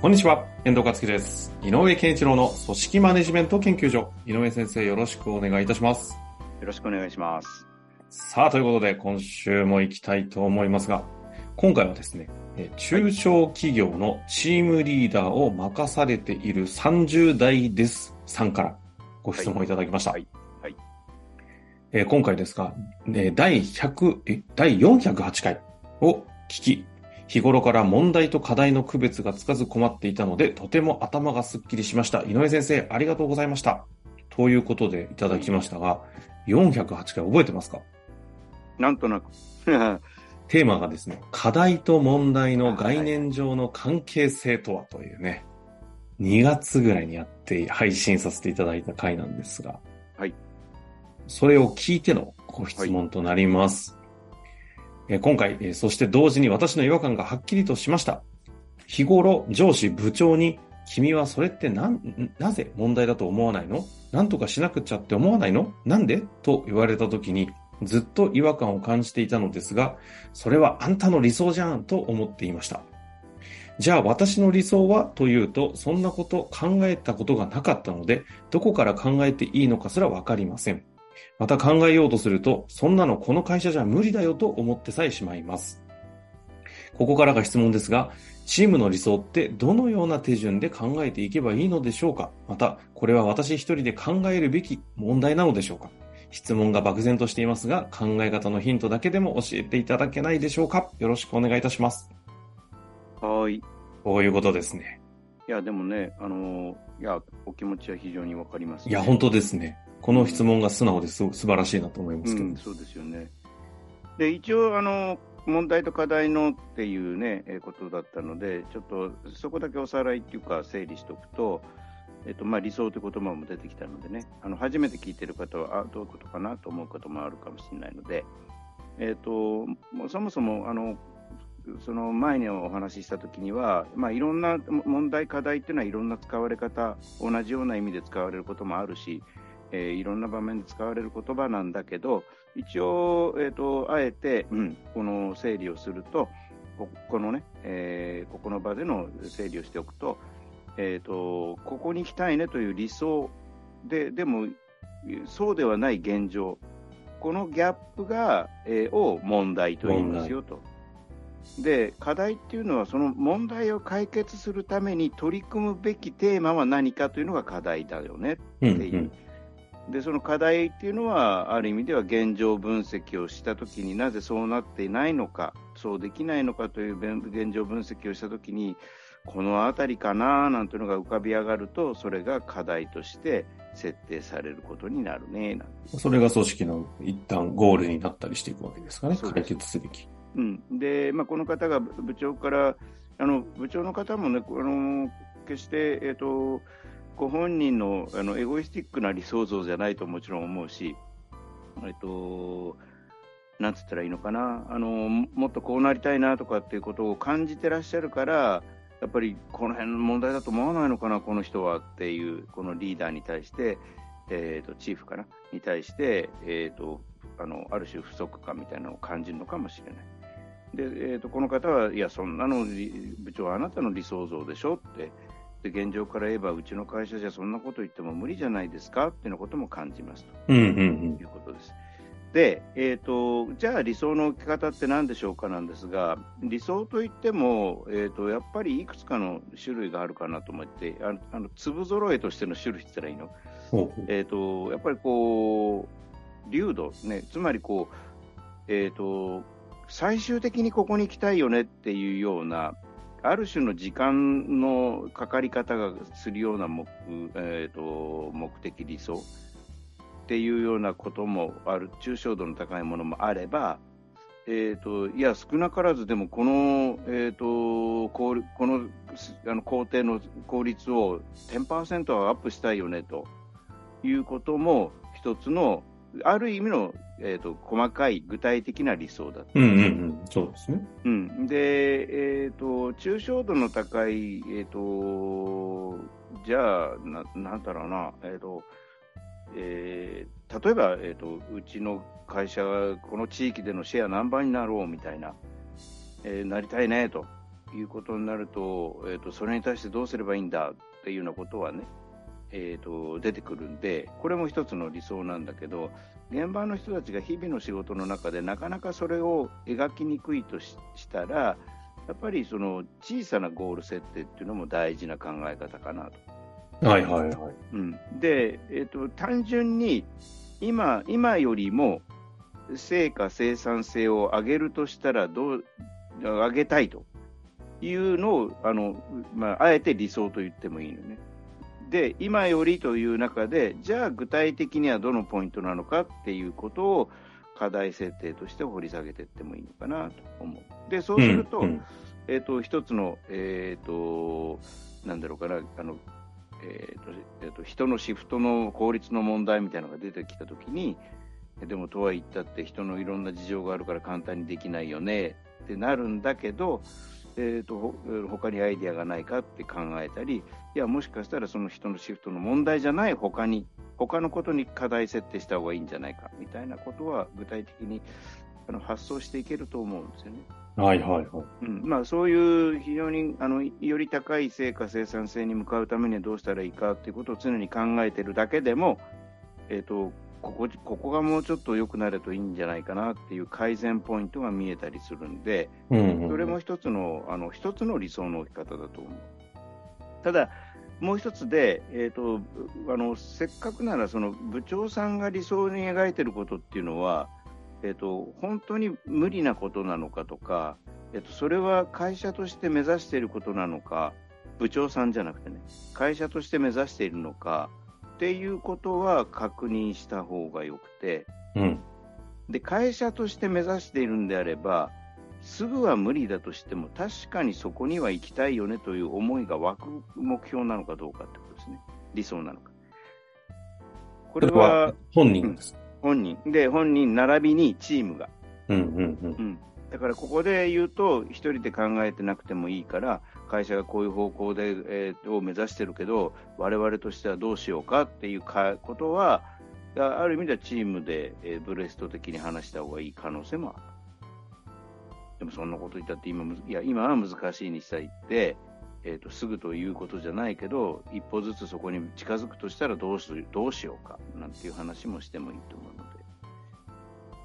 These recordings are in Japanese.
こんにちは、遠藤克樹です。井上健一郎の組織マネジメント研究所。井上先生、よろしくお願いいたします。よろしくお願いします。さあ、ということで、今週も行きたいと思いますが、今回はですね、え中小企業のチームリーダーを任されている30代ですさんからご質問いただきました。はいはいえー今回ですが、えー第100、え、第408回を聞き、日頃から問題と課題の区別がつかず困っていたので、とても頭がすっきりしました。井上先生、ありがとうございました。ということでいただきましたが、408回覚えてますか？なんとなく。テーマがですね、課題と問題の概念上の関係性とはというね、2月ぐらいにやって配信させていただいた回なんですが、はい。それを聞いてのご質問となります。え今回、えそして同時に私の違和感がはっきりとしました。日頃、上司、部長に、君はそれってな、なぜ問題だと思わないの？なんとかしなくちゃって思わないの？なんで？と言われた時に、ずっと違和感を感じていたのですが、それはあんたの理想じゃんと思っていました。じゃあ私の理想はというと、そんなこと考えたことがなかったので、どこから考えていいのかすらわかりません。また考えようとすると、そんなのこの会社じゃ無理だよと思ってさえしまいます。ここからが質問ですが、チームの理想ってどのような手順で考えていけばいいのでしょうか？また、これは私一人で考えるべき問題なのでしょうか？質問が漠然としていますが、考え方のヒントだけでも教えていただけないでしょうか？よろしくお願いいたします。はい。いこういうことですね。や、でもね、あのーいや、お気持ちは非常にわかります、いや、本当ですね。この質問が素直です素晴らしいなと思いますけど。うん、そうですよね。で、一応、あの問題と課題のっていうね、えことだったので、ちょっとそこだけおさらいっていうか、整理しておくと、えっとまあ、理想という言葉も出てきたのでね、あの初めて聞いてる方は、あどういうことかなと思うこともあるかもしれないので、えっとそもそもあのその前にお話ししたときには、まあ、いろんな問題、課題っていうのはいろんな使われ方、同じような意味で使われることもあるし、えーいろんな場面で使われる言葉なんだけど、一応、えー、とあえて、うん、この整理をすると、ここのね、えーここの場での整理をしておくと、えー、とここに行きたいねという理想で、でも、そうではない現状、このギャップが、えーを問題と言いますよと。で課題っていうのはその問題を解決するために取り組むべきテーマは何かというのが課題だよねうんっていう、でその課題っていうのはある意味では現状分析をしたときになぜそうなっていないのかそうできないのかという現現状分析をしたときにこの辺りかななんていうのが浮かび上がるとそれが課題として設定されることになるねそれが組織の一旦ゴールになったりしていくわけですかね。解決すべき。うん、で、まあ、この方が部部長から、あの部長の方もね、あの決して、えっとご本人のあのエゴイスティックな理想像じゃないともちろん思うし、えっと、なんつったらいいのかな？あの、もっとこうなりたいなとかっていうことを感じてらっしゃるから、やっぱりこの辺の問題だと思わないのかな、この人はっていう、このリーダーに対して、えっとチーフかな、に対して、えっとあのある種不足感みたいなのを感じるのかもしれない。で、えー、とこの方は、いや、そんなの部長はあなたの理想像でしょってで、現状から言えば、うちの会社じゃそんなこと言っても無理じゃないですか？っていうことも感じますうんうんということです。で、えー、とじゃあ理想の置き方って何でしょうかなんですが、理想といっても、えー、とやっぱりいくつかの種類があるかなと思って、あのあの粒揃えとしての種類って言ったらいいの？えー、とやっぱりこう、流度、ね、つまりこう、えー、と最終的にここに行きたいよねっていうような、ある種の時間のかかり方がするような目,、えー、と目的、理想っていうようなこともある、抽象度の高いものもあれば、えーと、いや少なからずでもこの,、えーと、ここのあの工程の効率を10%はアップしたいよねということも一つのある意味の、えーと、細かい具体的な理想だうんうんうん、そうですね。うん、で、えーと、抽象度の高い、えーと、じゃあな、なんだろうな、えーとえー、例えば、えーと、うちの会社がこの地域でのシェア何倍になろうみたいな、えー、なりたいねということになると,、えーと、それに対してどうすればいいんだっていうようなことはね、えーと、出てくるんで、これも一つの理想なんだけど、現場の人たちが日々の仕事の中でなかなかそれを描きにくいとしたら、やっぱりその小さなゴール設定っていうのも大事な考え方かなと。はいはいはい。うん、で、えーと、単純に今今よりも成果、生産性を上げるとしたらどう、上げたいというのをあの、まあ、あえて理想と言ってもいいのね。で、今よりという中で、じゃあ具体的にはどのポイントなのかっていうことを課題設定として掘り下げていってもいいのかなと思う。で、そうすると、うんうん、えっ、ー、と、一つの、えっ、ー、と、なんだろうかな、あの、えーとえーと、人のシフトの効率の問題みたいなのが出てきたときに、でもとは言ったって人のいろんな事情があるから簡単にできないよねってなるんだけど、えーと、他にアイディアがないかって考えたり、いや、もしかしたらその人のシフトの問題じゃない他に、他のことに課題設定した方がいいんじゃないかみたいなことは具体的にあの発想していけると思うんですよね。はいはいはい。うんまあ、そういう非常にあのより高い成果生産性に向かうためにはどうしたらいいかということを常に考えているだけでも、えーとここここがもうちょっと良くなるといいんじゃないかなっていう改善ポイントが見えたりするんで、うんうん、それも一つのあの一つの理想の置き方だと思う。ただ、もう一つで、えーと、あのせっかくならその部長さんが理想に描いていることっていうのは、えーと、本当に無理なことなのかとか、えーとそれは会社として目指していることなのか、部長さんじゃなくてね、会社として目指しているのか、っていうことは確認した方がよくて、うん、で会社として目指しているんであれば、すぐは無理だとしても、確かにそこには行きたいよねという思いが湧く目標なのかどうかってことですね、理想なのか。これは本人です、うん、本人。で、本人並びにチームが。うんうんうん。うんだからここで言うと、1人で考えてなくてもいいから、会社がこういう方向で、えー、を目指してるけど、我々としてはどうしようかっていうかことは、ある意味ではチームで、えー、ブレスト的に話した方がいい可能性もある。でもそんなこと言ったって今、いや今は難しいにしたいって、えーと、すぐということじゃないけど、一歩ずつそこに近づくとしたらどうすどうしようかなんていう話もしてもいいと思うので。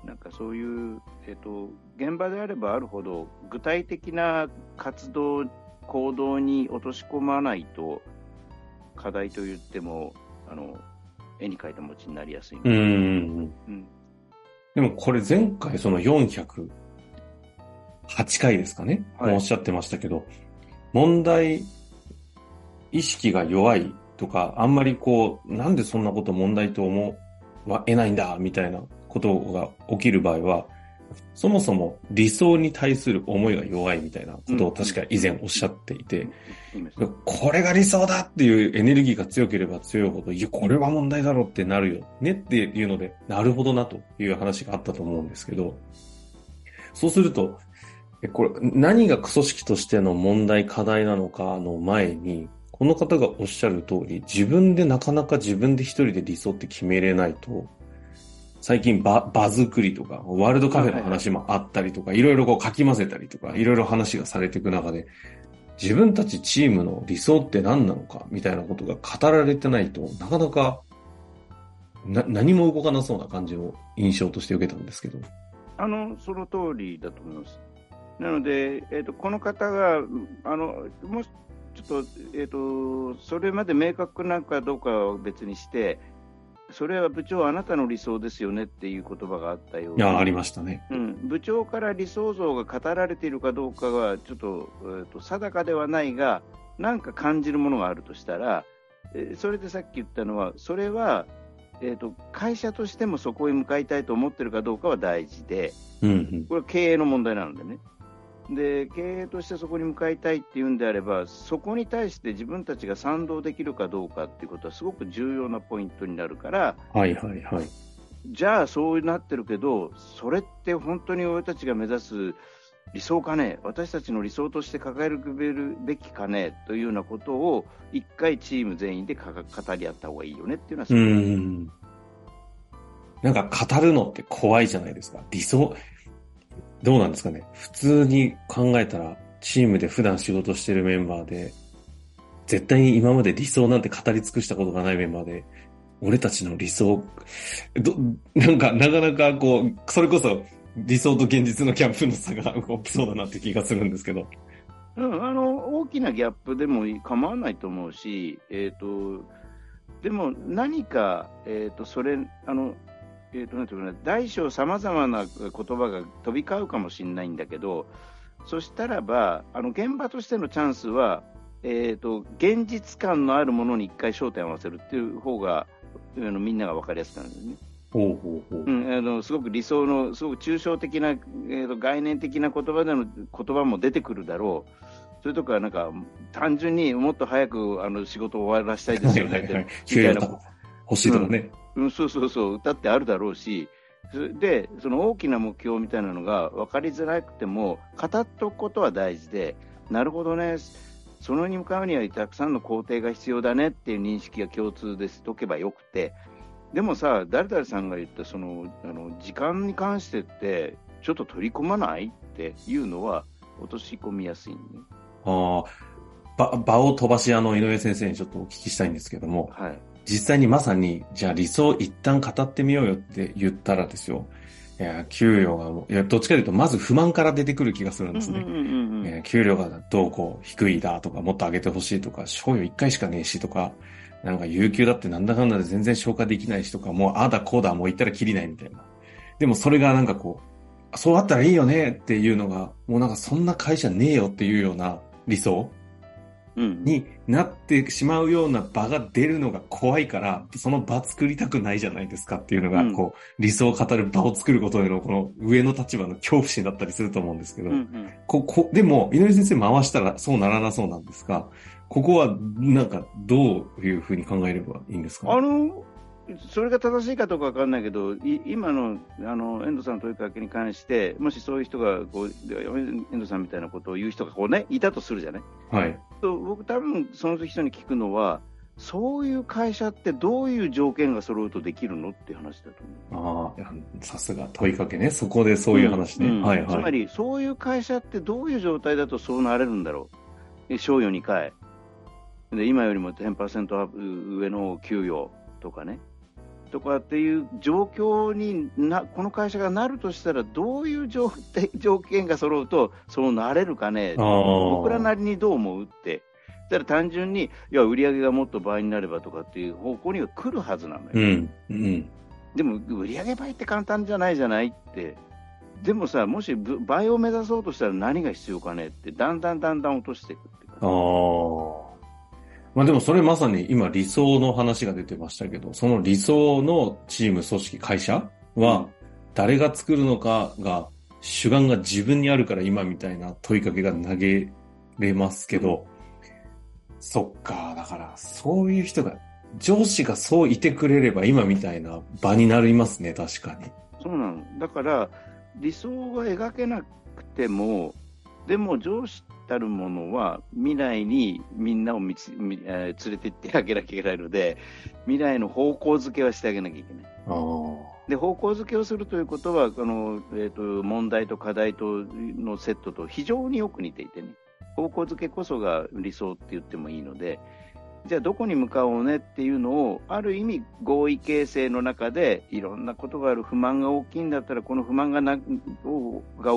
なんかそういう、えーと、現場であればあるほど具体的な活動、行動に落とし込まないと課題と言ってもあの絵に描いた餅になりやすいうん、うん、でもこれ前回その408回ですかね、はい、おっしゃってましたけど問題意識が弱いとかあんまりこうなんでそんなこと問題と思わえないんだみたいなことが起きる場合は、そもそも理想に対する思いが弱いみたいなことを確か以前おっしゃっていて、これが理想だっていうエネルギーが強ければ強いほど、いや、これは問題だろうってなるよねっていうので、なるほどなという話があったと思うんですけど、そうすると、これ何が組織としての問題、課題なのかの前に、この方がおっしゃる通り、自分でなかなか自分で一人で理想って決めれないと、最近場、場作りとか、ワールドカフェの話もあったりとか、いろいろこう書き混ぜたりとか、いろいろ話がされていく中で、自分たちチームの理想って何なのか、みたいなことが語られてないとなかなか、な、何も動かなそうな感じの印象として受けたんですけど。あの、その通りだと思います。なので、えっ、ー、と、この方が、あの、もし、ちょっと、えっ、ー、と、それまで明確なのかどうかは別にして、それは部長、あなたの理想ですよねっていう言葉があったように、ありましたね、うん、部長から理想像が語られているかどうかはちょっと,、えーと、定かではないが、なんか感じるものがあるとしたら、えー、それでさっき言ったのは、それは、えーと、会社としてもそこへ向かいたいと思ってるかどうかは大事で、うんうん、これは経営の問題なのでね。で経営としてそこに向かいたいっていうんであれば、そこに対して自分たちが賛同できるかどうかっていうことはすごく重要なポイントになるから、はいはいはい、じゃあそうなってるけど、それって本当に俺たちが目指す理想かね、私たちの理想として掲げるべきかねというようなことを、一回チーム全員で語り合った方がいいよねっていうのはうん。なんか語るのって怖いじゃないですか。理想、どうなんですかね。普通に考えたら、チームで普段仕事してるメンバーで、絶対に今まで理想なんて語り尽くしたことがないメンバーで、俺たちの理想、ど、なんか、なかなかこう、それこそ理想と現実のギャップの差が起きそうだなって気がするんですけど。うん、あの、大きなギャップでも構わないと思うし、えっ、ー、と、でも何か、えっ、ー、と、それ、あの、えーとなんていうか大小さまざまな言葉が飛び交うかもしれないんだけど、そしたらば、あの現場としてのチャンスは、えーと、現実感のあるものに一回焦点を合わせるっていう方があのみんなが分かりやすくなるんですね。ほうほうほううん、あのすごく理想の、すごく抽象的な、えーと、概念的な言葉での言葉も出てくるだろう。それとか、なんか、単純にもっと早くあの仕事を終わらせたいですよね、みたいな。欲しいとかね。うん、そうそうそう、歌ってあるだろうし、で、その大きな目標みたいなのが分かりづらくても、語っておくことは大事で、なるほどね、そのに向かうにはたくさんの工程が必要だねっていう認識が共通でしておけばよくて、でもさ、誰々さんが言ったそのあの時間に関してって、ちょっと取り込まない？っていうのは、落とし込みやすいね。ああ、場を飛ばし、あの、井上先生にちょっとお聞きしたいんですけども、はい、実際にまさに、じゃあ理想一旦語ってみようよって言ったらですよ。いや、給与が、いや、どっちかというと、まず不満から出てくる気がするんですね。給料がどうこう、低いだとか、もっと上げてほしいとか、賞与一回しかねえしとか、なんか有給だってなんだかんだで全然消化できないしとか、もうああだこうだもう言ったらきりないみたいな。でもそれがなんかこう、そうあったらいいよねっていうのが、もうなんかそんな会社ねえよっていうような理想になってしまうような場が出るのが怖いから、その場作りたくないじゃないですかっていうのが、こう、理想を語る場を作ることへの、この上の立場の恐怖心だったりすると思うんですけど、ここ、でも、井上先生回したらそうならなそうなんですが、ここは、なんか、どういうふうに考えればいいんですか？あの、それが正しいかどうかわかんないけど、今のあの遠藤さんの問いかけに関して、もしそういう人がこう、遠藤さんみたいなことを言う人がこう、ね、いたとするじゃない？はい、と僕、多分その人に聞くのは、そういう会社ってどういう条件が揃うとできるのっていう話だと思う。ああ、さすが問いかけね、そこでそういう話ね。うんうん、はいはい、つまり、そういう会社ってどういう状態だとそうなれるんだろう。賞与2回。で今よりも10%アップ上の給与とかね。とかっていう状況になこの会社がなるとしたらどういう条 条件が揃うとそうなれるかね？僕らなりにどう思うって。だから単純にいや売り上げがもっと倍になればとかっていう方向には来るはずなのよ、うんうん、でも売り上げ倍って簡単じゃないじゃないって。でもさもし倍を目指そうとしたら何が必要かねってだんだんだんだん落としていくってああまあでもそれまさに今理想の話が出てましたけど、その理想のチーム、組織、会社は誰が作るのかが主眼が自分にあるから今みたいな問いかけが投げれますけど、そっか、だからそういう人が、上司がそういてくれれば今みたいな場になりますね、確かに。そうなの。だから理想は描けなくても、でも上司たるものは未来にみんなをみつ、えー、連れて行ってあげなきゃいけないので、未来の方向づけはしてあげなきゃいけない。で方向づけをするということは、このえーと、問題と課題とのセットと非常によく似ていてね、方向づけこそが理想って言ってもいいので、じゃあどこに向かおうねっていうのをある意味合意形成の中でいろんなことがある不満が大きいんだったらこの不満がなが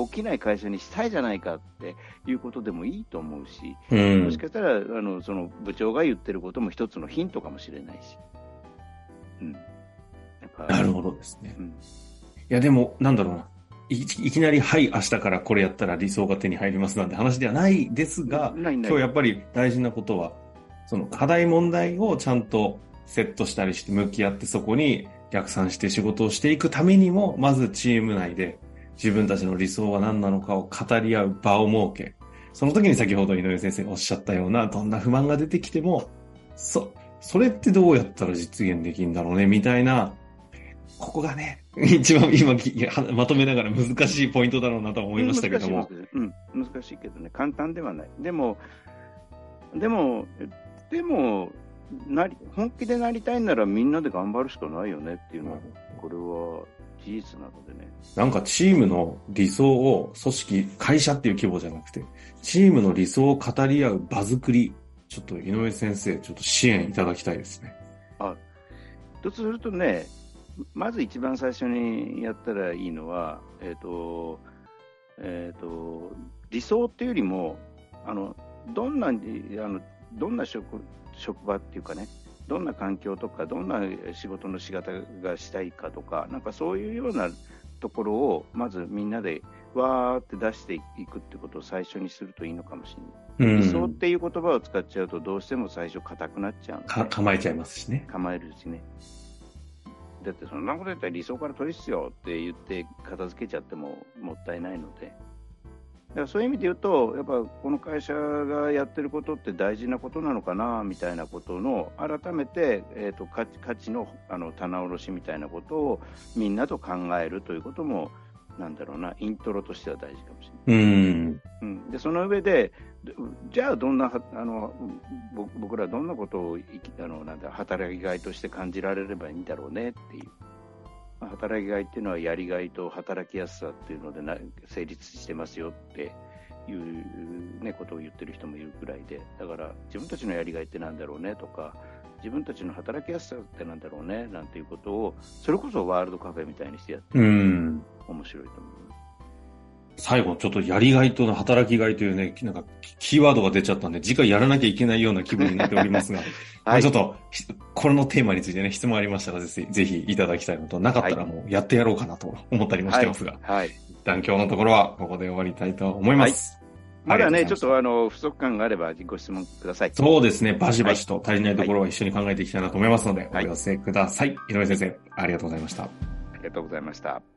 起きない会社にしたいじゃないかっていうことでもいいと思うし、うん、もしかしたらあのその部長が言ってることも一つのヒントかもしれないし。うん、なるほどですね。うん、いやでもなんだろうな。いきなり、はい、明日からこれやったら理想が手に入りますなんて話ではないですが、今日やっぱり大事なことは、その課題問題をちゃんとセットしたりして向き合ってそこに逆算して仕事をしていくためにも、まずチーム内で自分たちの理想は何なのかを語り合う場を設け、その時に先ほど井上先生がおっしゃったような、どんな不満が出てきても、そ、それってどうやったら実現できるんだろうね、みたいな、ここがね、一番今まとめながら難しいポイントだろうなと思いましたけども。うん、難しいけどね、簡単ではない。でも、でも、でも、なり本気でなりたいならみんなで頑張るしかないよねっていうのは、これは事実なのでね。なんかチームの理想を組織、会社っていう規模じゃなくて、チームの理想を語り合う場作り、ちょっと井上先生、ちょっと支援いただきたいですね。あ、とするとね、まず一番最初にやったらいいのは、えっ、ー、と、えっ、ー、と、理想っていうよりも、あの、どんな、あの、どんな職、職場っていうかね、どんな環境とか、どんな仕事の仕方がしたいかとか、なんかそういうようなところを、まずみんなでわーって出していくってことを最初にするといいのかもしれない。うん、理想っていう言葉を使っちゃうと、どうしても最初硬くなっちゃうか構えちゃいますしね。構えるしね。だってそんなこと言ったら理想から取りっすよって言って片付けちゃってももったいないので。だからそういう意味で言うと、やっぱこの会社がやってることって大事なことなのかなみたいなことの改めて、えーと、価値価値のあの棚卸しみたいなことをみんなと考えるということもなんだろうな、イントロとしては大事かもしれない。うんうん、でその上で、じゃあどんなあの僕らどんなことをあのなんだ働きがいとして感じられればいいんだろうねっていう。まあ、働きがいっていうのはやりがいと働きやすさっていうのでな成立してますよっていう、ね、ことを言ってる人もいるくらいで、だから自分たちのやりがいってなんだろうねとか、自分たちの働きやすさってなんだろうねなんていうことを、それこそワールドカフェみたいにしてやって面白いと思う。最後、ちょっとやりがいと働きがいというね、なんかキーワードが出ちゃったんで、次回やらなきゃいけないような気分になっておりますが、はい、ちょっと、これのテーマについてね、質問ありましたらぜひ、ぜひいただきたいのと、なかったらもうやってやろうかなと思ったりもしてますが、はい。はい、一旦今日のところはここで終わりたいと思います。まだね、ちょっとあの、不足感があればご質問ください。そうですね。バシバシと足りないところは一緒に考えていきたいなと思いますので、はい、お寄せください。井上先生、ありがとうございました。ありがとうございました。